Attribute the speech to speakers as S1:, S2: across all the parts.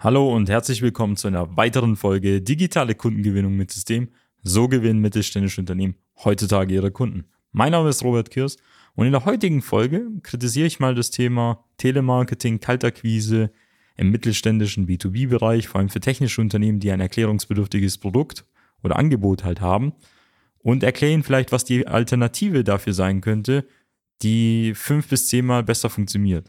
S1: Hallo und herzlich willkommen zu einer weiteren Folge Digitale Kundengewinnung mit System. So gewinnen mittelständische Unternehmen heutzutage ihre Kunden. Mein Name ist Robert Kirs und in der heutigen Folge kritisiere ich mal das Thema Telemarketing, Kaltakquise im mittelständischen B2B-Bereich, vor allem für technische Unternehmen, die ein erklärungsbedürftiges Produkt oder Angebot halt haben und erkläre Ihnen vielleicht, was die Alternative dafür sein könnte, die fünf bis zehnmal besser funktioniert.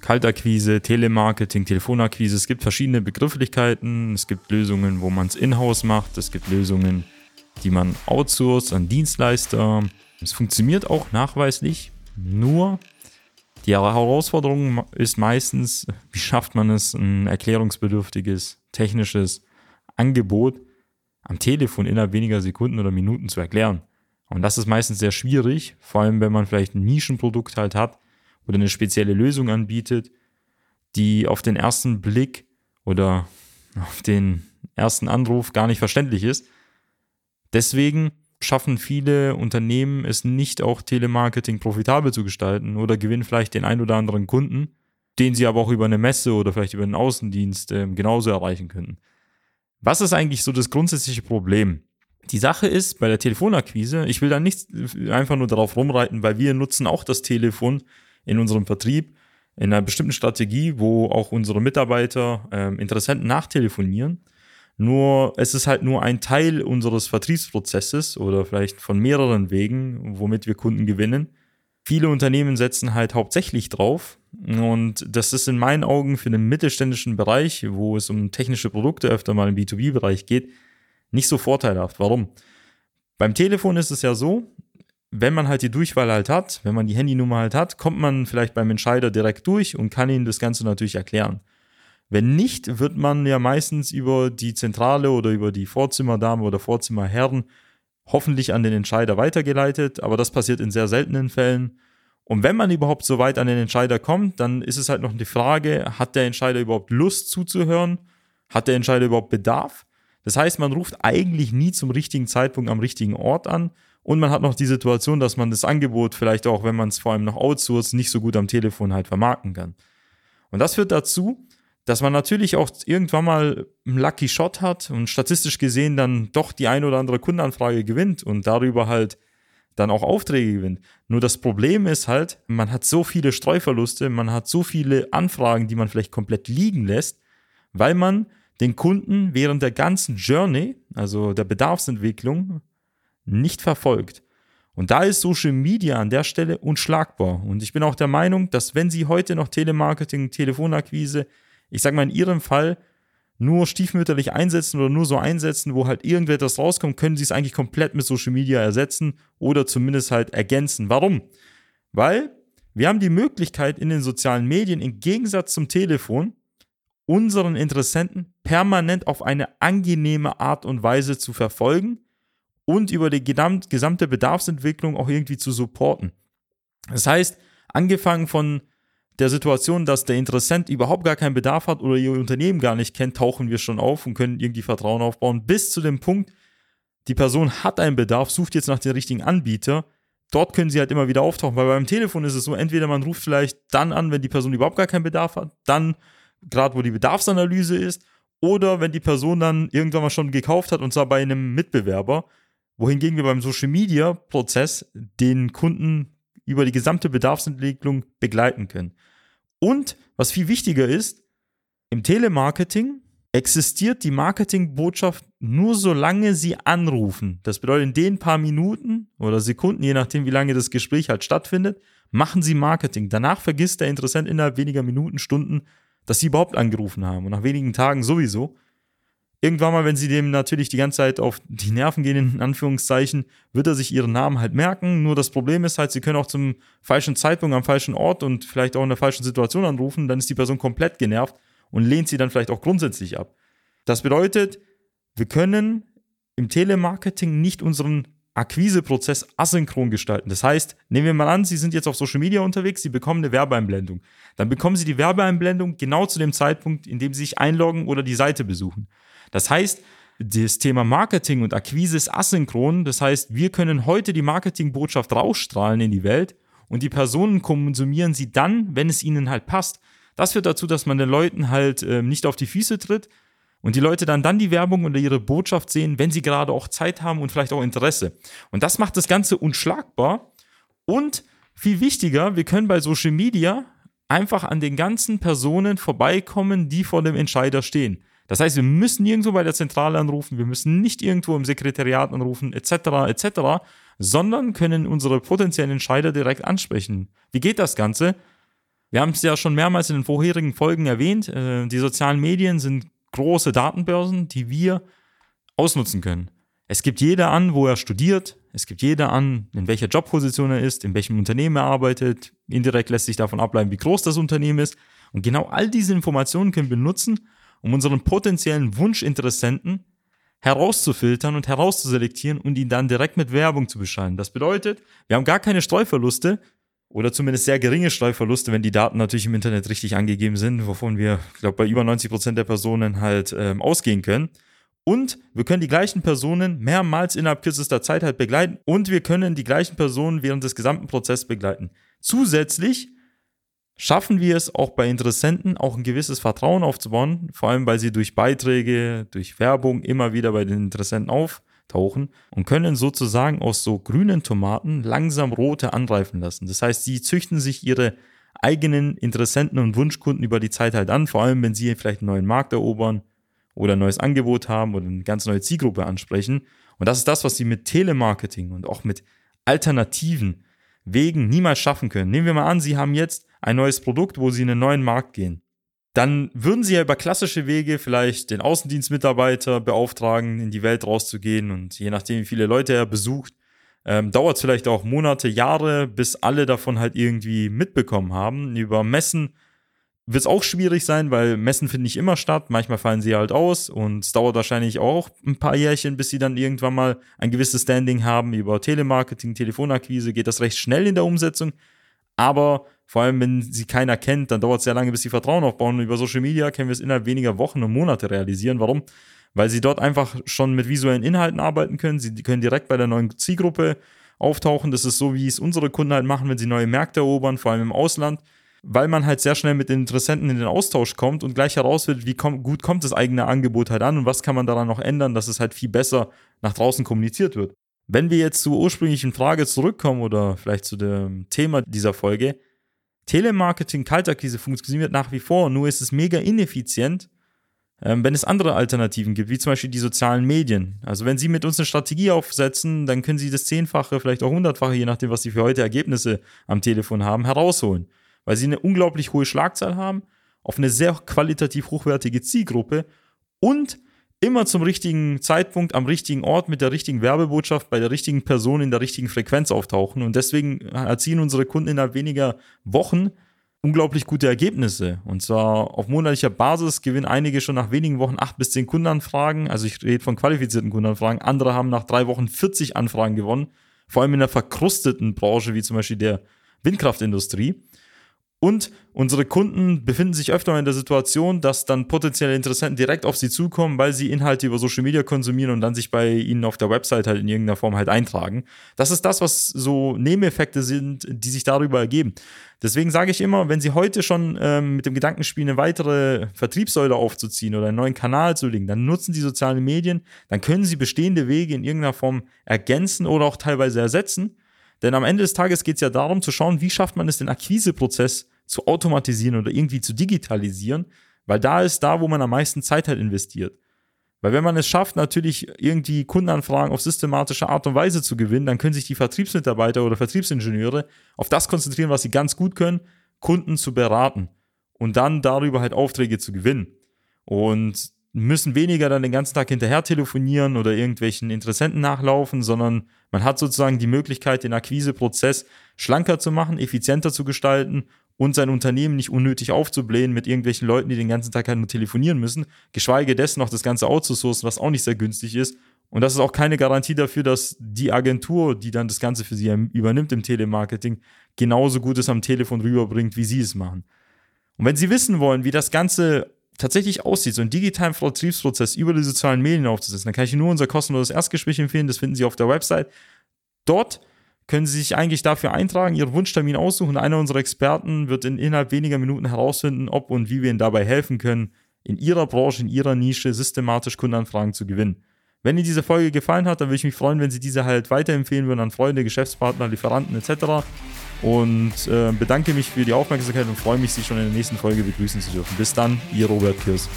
S1: Kaltakquise, Telemarketing, Telefonakquise. Es gibt verschiedene Begrifflichkeiten. Es gibt Lösungen, wo man es in-house macht. Es gibt Lösungen, die man outsourced an Dienstleister. Es funktioniert auch nachweislich. Nur die Herausforderung ist meistens, wie schafft man es, ein erklärungsbedürftiges, technisches Angebot am Telefon innerhalb weniger Sekunden oder Minuten zu erklären. Und das ist meistens sehr schwierig, vor allem wenn man vielleicht ein Nischenprodukt halt hat oder eine spezielle Lösung anbietet, die auf den ersten Blick oder auf den ersten Anruf gar nicht verständlich ist. Deswegen schaffen viele Unternehmen es nicht auch Telemarketing profitabel zu gestalten oder gewinnen vielleicht den ein oder anderen Kunden, den sie aber auch über eine Messe oder vielleicht über einen Außendienst äh, genauso erreichen könnten. Was ist eigentlich so das grundsätzliche Problem? Die Sache ist bei der Telefonakquise, ich will da nicht einfach nur darauf rumreiten, weil wir nutzen auch das Telefon in unserem Vertrieb in einer bestimmten Strategie, wo auch unsere Mitarbeiter ähm, Interessenten nachtelefonieren. Nur es ist halt nur ein Teil unseres Vertriebsprozesses oder vielleicht von mehreren Wegen, womit wir Kunden gewinnen. Viele Unternehmen setzen halt hauptsächlich drauf und das ist in meinen Augen für den mittelständischen Bereich, wo es um technische Produkte öfter mal im B2B-Bereich geht, nicht so vorteilhaft. Warum? Beim Telefon ist es ja so, wenn man halt die Durchwahl halt hat, wenn man die Handynummer halt hat, kommt man vielleicht beim Entscheider direkt durch und kann ihnen das Ganze natürlich erklären. Wenn nicht, wird man ja meistens über die Zentrale oder über die Vorzimmerdame oder Vorzimmerherren hoffentlich an den Entscheider weitergeleitet, aber das passiert in sehr seltenen Fällen. Und wenn man überhaupt so weit an den Entscheider kommt, dann ist es halt noch die Frage, hat der Entscheider überhaupt Lust zuzuhören? Hat der Entscheider überhaupt Bedarf? Das heißt, man ruft eigentlich nie zum richtigen Zeitpunkt am richtigen Ort an und man hat noch die Situation, dass man das Angebot vielleicht auch, wenn man es vor allem noch outsourced, nicht so gut am Telefon halt vermarkten kann. Und das führt dazu, dass man natürlich auch irgendwann mal einen Lucky Shot hat und statistisch gesehen dann doch die ein oder andere Kundenanfrage gewinnt und darüber halt dann auch Aufträge gewinnt. Nur das Problem ist halt, man hat so viele Streuverluste, man hat so viele Anfragen, die man vielleicht komplett liegen lässt, weil man den Kunden während der ganzen Journey, also der Bedarfsentwicklung, nicht verfolgt. Und da ist Social Media an der Stelle unschlagbar. Und ich bin auch der Meinung, dass wenn Sie heute noch Telemarketing, Telefonakquise, ich sage mal in Ihrem Fall, nur stiefmütterlich einsetzen oder nur so einsetzen, wo halt irgendetwas rauskommt, können Sie es eigentlich komplett mit Social Media ersetzen oder zumindest halt ergänzen. Warum? Weil wir haben die Möglichkeit in den sozialen Medien im Gegensatz zum Telefon unseren Interessenten permanent auf eine angenehme Art und Weise zu verfolgen und über die gesamte Bedarfsentwicklung auch irgendwie zu supporten. Das heißt, angefangen von der Situation, dass der Interessent überhaupt gar keinen Bedarf hat oder ihr Unternehmen gar nicht kennt, tauchen wir schon auf und können irgendwie Vertrauen aufbauen, bis zu dem Punkt, die Person hat einen Bedarf, sucht jetzt nach dem richtigen Anbieter. Dort können sie halt immer wieder auftauchen, weil beim Telefon ist es so, entweder man ruft vielleicht dann an, wenn die Person überhaupt gar keinen Bedarf hat, dann gerade wo die Bedarfsanalyse ist, oder wenn die Person dann irgendwann mal schon gekauft hat und zwar bei einem Mitbewerber wohingegen wir beim Social Media Prozess den Kunden über die gesamte Bedarfsentwicklung begleiten können. Und was viel wichtiger ist, im Telemarketing existiert die Marketingbotschaft nur solange sie anrufen. Das bedeutet, in den paar Minuten oder Sekunden, je nachdem, wie lange das Gespräch halt stattfindet, machen sie Marketing. Danach vergisst der Interessent innerhalb weniger Minuten, Stunden, dass sie überhaupt angerufen haben. Und nach wenigen Tagen sowieso. Irgendwann mal, wenn sie dem natürlich die ganze Zeit auf die Nerven gehen, in Anführungszeichen, wird er sich ihren Namen halt merken. Nur das Problem ist halt, sie können auch zum falschen Zeitpunkt am falschen Ort und vielleicht auch in der falschen Situation anrufen. Dann ist die Person komplett genervt und lehnt sie dann vielleicht auch grundsätzlich ab. Das bedeutet, wir können im Telemarketing nicht unseren Akquiseprozess asynchron gestalten. Das heißt, nehmen wir mal an, Sie sind jetzt auf Social Media unterwegs, Sie bekommen eine Werbeeinblendung. Dann bekommen Sie die Werbeeinblendung genau zu dem Zeitpunkt, in dem Sie sich einloggen oder die Seite besuchen. Das heißt, das Thema Marketing und Akquise ist asynchron. Das heißt, wir können heute die Marketingbotschaft rausstrahlen in die Welt und die Personen konsumieren sie dann, wenn es ihnen halt passt. Das führt dazu, dass man den Leuten halt äh, nicht auf die Füße tritt und die Leute dann dann die Werbung oder ihre Botschaft sehen, wenn sie gerade auch Zeit haben und vielleicht auch Interesse. Und das macht das Ganze unschlagbar. Und viel wichtiger, wir können bei Social Media einfach an den ganzen Personen vorbeikommen, die vor dem Entscheider stehen. Das heißt, wir müssen nirgendwo bei der Zentrale anrufen, wir müssen nicht irgendwo im Sekretariat anrufen, etc., etc., sondern können unsere potenziellen Entscheider direkt ansprechen. Wie geht das Ganze? Wir haben es ja schon mehrmals in den vorherigen Folgen erwähnt. Äh, die sozialen Medien sind große Datenbörsen, die wir ausnutzen können. Es gibt jeder an, wo er studiert. Es gibt jeder an, in welcher Jobposition er ist, in welchem Unternehmen er arbeitet. Indirekt lässt sich davon ableiten, wie groß das Unternehmen ist. Und genau all diese Informationen können wir nutzen, um unseren potenziellen Wunschinteressenten herauszufiltern und herauszuselektieren und ihn dann direkt mit Werbung zu beschallen. Das bedeutet, wir haben gar keine Streuverluste, oder zumindest sehr geringe Streuverluste, wenn die Daten natürlich im Internet richtig angegeben sind, wovon wir, ich glaube, bei über 90 Prozent der Personen halt ähm, ausgehen können. Und wir können die gleichen Personen mehrmals innerhalb kürzester Zeit halt begleiten und wir können die gleichen Personen während des gesamten Prozesses begleiten. Zusätzlich schaffen wir es auch bei Interessenten auch ein gewisses Vertrauen aufzubauen, vor allem weil sie durch Beiträge, durch Werbung immer wieder bei den Interessenten auf tauchen und können sozusagen aus so grünen Tomaten langsam rote anreifen lassen. Das heißt, sie züchten sich ihre eigenen Interessenten und Wunschkunden über die Zeit halt an, vor allem wenn sie vielleicht einen neuen Markt erobern oder ein neues Angebot haben oder eine ganz neue Zielgruppe ansprechen. Und das ist das, was sie mit Telemarketing und auch mit alternativen Wegen niemals schaffen können. Nehmen wir mal an, Sie haben jetzt ein neues Produkt, wo Sie in einen neuen Markt gehen dann würden sie ja über klassische Wege vielleicht den Außendienstmitarbeiter beauftragen, in die Welt rauszugehen und je nachdem, wie viele Leute er besucht, ähm, dauert es vielleicht auch Monate, Jahre, bis alle davon halt irgendwie mitbekommen haben. Über Messen wird es auch schwierig sein, weil Messen finden nicht immer statt. Manchmal fallen sie halt aus und es dauert wahrscheinlich auch ein paar Jährchen, bis sie dann irgendwann mal ein gewisses Standing haben. Über Telemarketing, Telefonakquise geht das recht schnell in der Umsetzung. Aber vor allem, wenn sie keiner kennt, dann dauert es sehr lange, bis sie Vertrauen aufbauen. Und über Social Media können wir es innerhalb weniger Wochen und Monate realisieren. Warum? Weil sie dort einfach schon mit visuellen Inhalten arbeiten können. Sie können direkt bei der neuen Zielgruppe auftauchen. Das ist so, wie es unsere Kunden halt machen, wenn sie neue Märkte erobern, vor allem im Ausland. Weil man halt sehr schnell mit den Interessenten in den Austausch kommt und gleich herausfindet, wie komm, gut kommt das eigene Angebot halt an und was kann man daran noch ändern, dass es halt viel besser nach draußen kommuniziert wird. Wenn wir jetzt zur ursprünglichen Frage zurückkommen oder vielleicht zu dem Thema dieser Folge, Telemarketing, Kaltakquise funktioniert nach wie vor, nur ist es mega ineffizient, ähm, wenn es andere Alternativen gibt, wie zum Beispiel die sozialen Medien. Also wenn Sie mit uns eine Strategie aufsetzen, dann können Sie das Zehnfache, vielleicht auch Hundertfache, je nachdem, was Sie für heute Ergebnisse am Telefon haben, herausholen. Weil Sie eine unglaublich hohe Schlagzahl haben, auf eine sehr qualitativ hochwertige Zielgruppe und immer zum richtigen Zeitpunkt, am richtigen Ort, mit der richtigen Werbebotschaft, bei der richtigen Person in der richtigen Frequenz auftauchen. Und deswegen erzielen unsere Kunden innerhalb weniger Wochen unglaublich gute Ergebnisse. Und zwar auf monatlicher Basis gewinnen einige schon nach wenigen Wochen acht bis zehn Kundenanfragen. Also ich rede von qualifizierten Kundenanfragen. Andere haben nach drei Wochen 40 Anfragen gewonnen. Vor allem in der verkrusteten Branche, wie zum Beispiel der Windkraftindustrie. Und unsere Kunden befinden sich öfter in der Situation, dass dann potenzielle Interessenten direkt auf sie zukommen, weil sie Inhalte über Social Media konsumieren und dann sich bei ihnen auf der Website halt in irgendeiner Form halt eintragen. Das ist das, was so Nebeneffekte sind, die sich darüber ergeben. Deswegen sage ich immer, wenn Sie heute schon ähm, mit dem Gedanken spielen, eine weitere Vertriebssäule aufzuziehen oder einen neuen Kanal zu legen, dann nutzen Sie soziale Medien, dann können Sie bestehende Wege in irgendeiner Form ergänzen oder auch teilweise ersetzen Denn am Ende des Tages geht es ja darum zu schauen, wie schafft man es, den Akquiseprozess zu automatisieren oder irgendwie zu digitalisieren, weil da ist da, wo man am meisten Zeit halt investiert. Weil wenn man es schafft, natürlich irgendwie Kundenanfragen auf systematische Art und Weise zu gewinnen, dann können sich die Vertriebsmitarbeiter oder Vertriebsingenieure auf das konzentrieren, was sie ganz gut können, Kunden zu beraten und dann darüber halt Aufträge zu gewinnen. Und müssen weniger dann den ganzen Tag hinterher telefonieren oder irgendwelchen Interessenten nachlaufen, sondern man hat sozusagen die Möglichkeit, den Akquiseprozess schlanker zu machen, effizienter zu gestalten und sein Unternehmen nicht unnötig aufzublähen mit irgendwelchen Leuten, die den ganzen Tag halt nur telefonieren müssen, geschweige dessen noch das Ganze outzusourcen, was auch nicht sehr günstig ist. Und das ist auch keine Garantie dafür, dass die Agentur, die dann das Ganze für sie übernimmt im Telemarketing, genauso gut es am Telefon rüberbringt, wie sie es machen. Und wenn Sie wissen wollen, wie das Ganze tatsächlich aussieht, so einen digitalen Vertriebsprozess über die sozialen Medien aufzusetzen, dann kann ich Ihnen nur unser kostenloses Erstgespräch empfehlen. Das finden Sie auf der Website. Dort können Sie sich eigentlich dafür eintragen, Ihren Wunschtermin aussuchen. Einer unserer Experten wird in innerhalb weniger Minuten herausfinden, ob und wie wir Ihnen dabei helfen können, in Ihrer Branche, in Ihrer Nische systematisch Kundenanfragen zu gewinnen. Wenn Ihnen diese Folge gefallen hat, dann würde ich mich freuen, wenn Sie diese halt weiterempfehlen würden an Freunde, Geschäftspartner, Lieferanten etc. Und äh, bedanke mich für die Aufmerksamkeit und freue mich, Sie schon in der nächsten Folge begrüßen zu dürfen. Bis dann, Ihr Robert Kirs.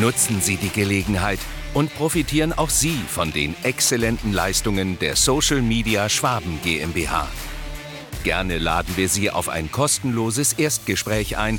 S2: Nutzen Sie die Gelegenheit und profitieren auch Sie von den exzellenten Leistungen der Social Media Schwaben GmbH. Gerne laden wir Sie auf ein kostenloses Erstgespräch ein,